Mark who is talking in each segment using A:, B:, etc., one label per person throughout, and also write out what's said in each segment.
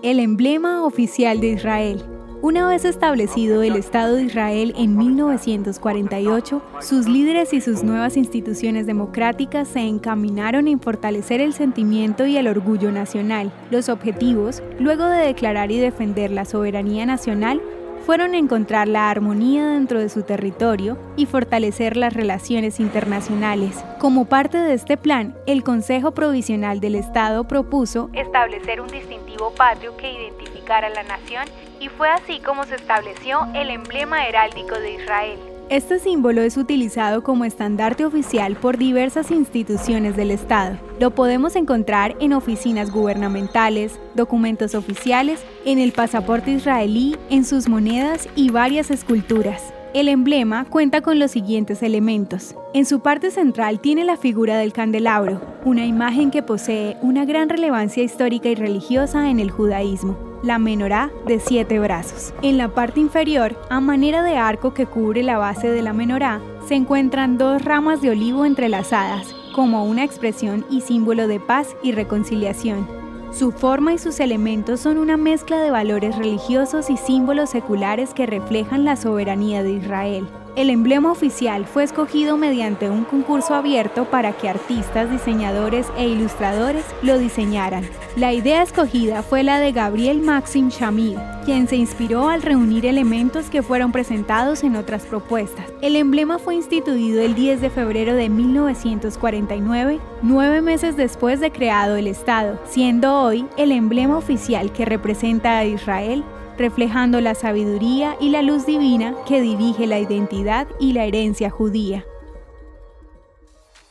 A: El emblema oficial de Israel. Una vez establecido el Estado de Israel en 1948, sus líderes y sus nuevas instituciones democráticas se encaminaron en fortalecer el sentimiento y el orgullo nacional. Los objetivos, luego de declarar y defender la soberanía nacional, fueron encontrar la armonía dentro de su territorio y fortalecer las relaciones internacionales. Como parte de este plan, el Consejo Provisional del Estado propuso establecer un distintivo patrio que identificara a la nación y fue así como se estableció el emblema heráldico de Israel. Este símbolo es utilizado como estandarte oficial por diversas instituciones del Estado. Lo podemos encontrar en oficinas gubernamentales, documentos oficiales, en el pasaporte israelí, en sus monedas y varias esculturas. El emblema cuenta con los siguientes elementos. En su parte central tiene la figura del candelabro, una imagen que posee una gran relevancia histórica y religiosa en el judaísmo la menorá de siete brazos. En la parte inferior, a manera de arco que cubre la base de la menorá, se encuentran dos ramas de olivo entrelazadas, como una expresión y símbolo de paz y reconciliación. Su forma y sus elementos son una mezcla de valores religiosos y símbolos seculares que reflejan la soberanía de Israel. El emblema oficial fue escogido mediante un concurso abierto para que artistas, diseñadores e ilustradores lo diseñaran. La idea escogida fue la de Gabriel Maxim Shamir, quien se inspiró al reunir elementos que fueron presentados en otras propuestas. El emblema fue instituido el 10 de febrero de 1949, nueve meses después de creado el Estado, siendo hoy el emblema oficial que representa a Israel reflejando la sabiduría y la luz divina que dirige la identidad y la herencia judía.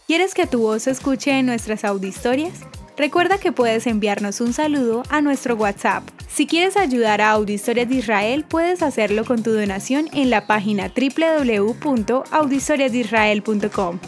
A: ¿Quieres que tu voz se escuche en nuestras audiohistorias? Recuerda que puedes enviarnos un saludo a nuestro WhatsApp. Si quieres ayudar a Audiohistorias de Israel, puedes hacerlo con tu donación en la página www.audiohistoriasdeisrael.com.